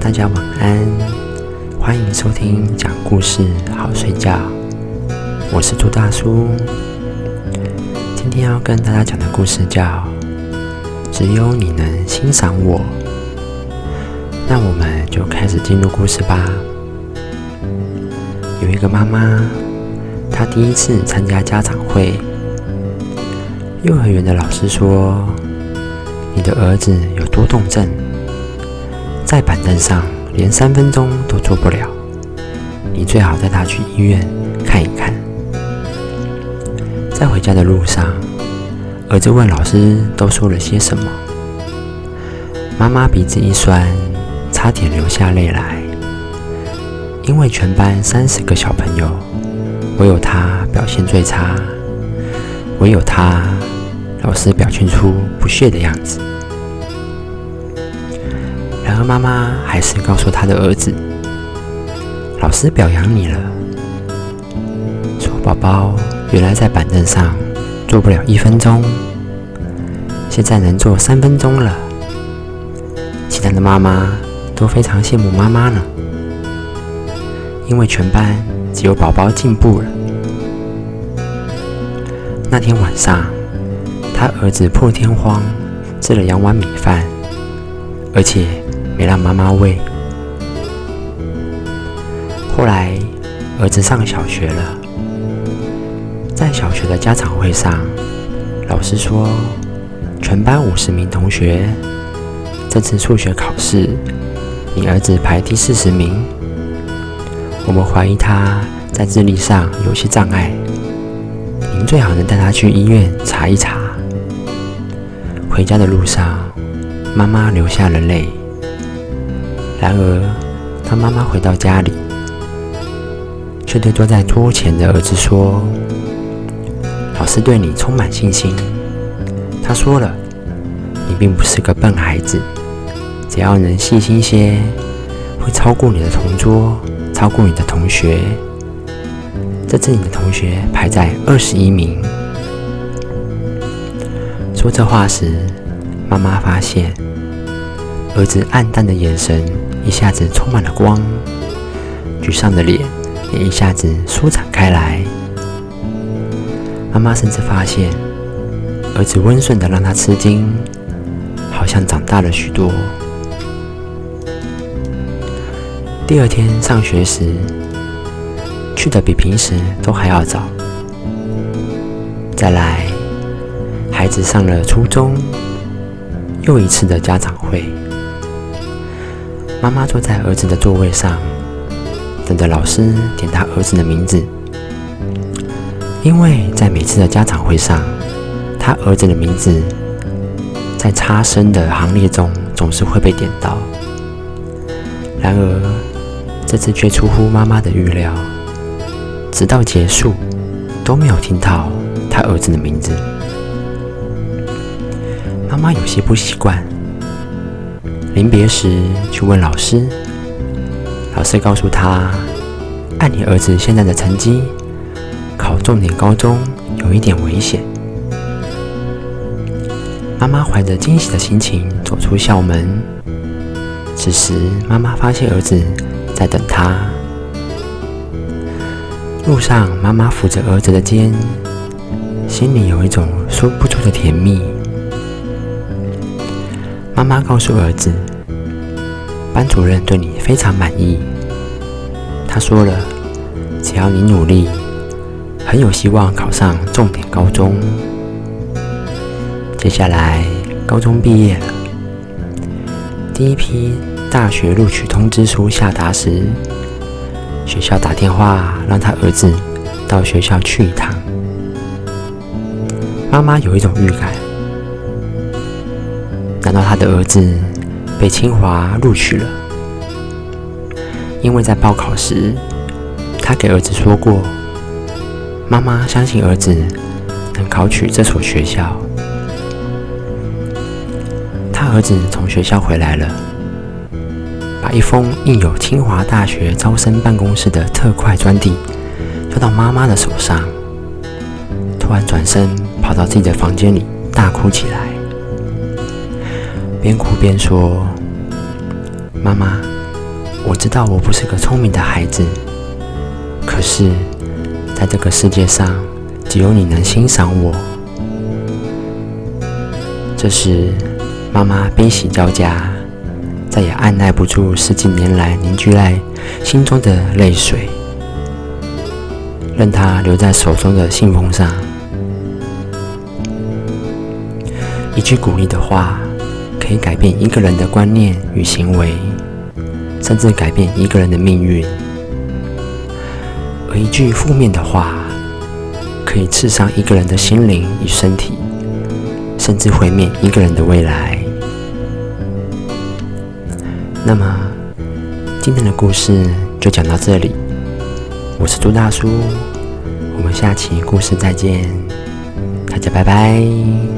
大家晚安，欢迎收听讲故事好睡觉。我是朱大叔，今天要跟大家讲的故事叫《只有你能欣赏我》。那我们就开始进入故事吧。有一个妈妈，她第一次参加家长会，幼儿园的老师说：“你的儿子有多动症。”在板凳上连三分钟都坐不了，你最好带他去医院看一看。在回家的路上，儿子问老师都说了些什么。妈妈鼻子一酸，差点流下泪来，因为全班三十个小朋友，唯有他表现最差，唯有他，老师表现出不屑的样子。而，妈妈还是告诉他的儿子：“老师表扬你了，说宝宝原来在板凳上坐不了一分钟，现在能坐三分钟了。其他的妈妈都非常羡慕妈妈呢，因为全班只有宝宝进步了。那天晚上，他儿子破天荒吃了两碗米饭，而且。”没让妈妈喂。后来，儿子上小学了，在小学的家长会上，老师说，全班五十名同学，这次数学考试，你儿子排第四十名。我们怀疑他在智力上有些障碍，您最好能带他去医院查一查。回家的路上，妈妈流下了泪。然而，当妈妈回到家里，却对坐在桌前的儿子说：“老师对你充满信心。他说了，你并不是个笨孩子，只要能细心些，会超过你的同桌，超过你的同学。这次你的同学排在二十一名。”说这话时，妈妈发现儿子暗淡的眼神。一下子充满了光，沮丧的脸也一下子舒展开来。妈妈甚至发现，儿子温顺的让他吃惊，好像长大了许多。第二天上学时，去的比平时都还要早。再来，孩子上了初中，又一次的家长会。妈妈坐在儿子的座位上，等着老师点他儿子的名字。因为在每次的家长会上，他儿子的名字在差生的行列中总是会被点到。然而，这次却出乎妈妈的预料，直到结束都没有听到他儿子的名字。妈妈有些不习惯。临别时，去问老师。老师告诉他：“按你儿子现在的成绩，考重点高中有一点危险。”妈妈怀着惊喜的心情走出校门。此时，妈妈发现儿子在等她。路上，妈妈扶着儿子的肩，心里有一种说不出的甜蜜。妈妈告诉儿子。班主任对你非常满意。他说了，只要你努力，很有希望考上重点高中。接下来，高中毕业了，第一批大学录取通知书下达时，学校打电话让他儿子到学校去一趟。妈妈有一种预感，难道他的儿子？被清华录取了，因为在报考时，他给儿子说过：“妈妈相信儿子能考取这所学校。”他儿子从学校回来了，把一封印有清华大学招生办公室的特快专递交到妈妈的手上，突然转身跑到自己的房间里大哭起来。边哭边说：“妈妈，我知道我不是个聪明的孩子，可是，在这个世界上，只有你能欣赏我。这时，妈妈悲喜交加，再也按耐不住十几年来凝聚在心中的泪水，任它留在手中的信封上。一句鼓励的话，可以改变一个人的观念与行为。甚至改变一个人的命运，而一句负面的话，可以刺伤一个人的心灵与身体，甚至毁灭一个人的未来。那么，今天的故事就讲到这里。我是朱大叔，我们下期故事再见，大家拜拜。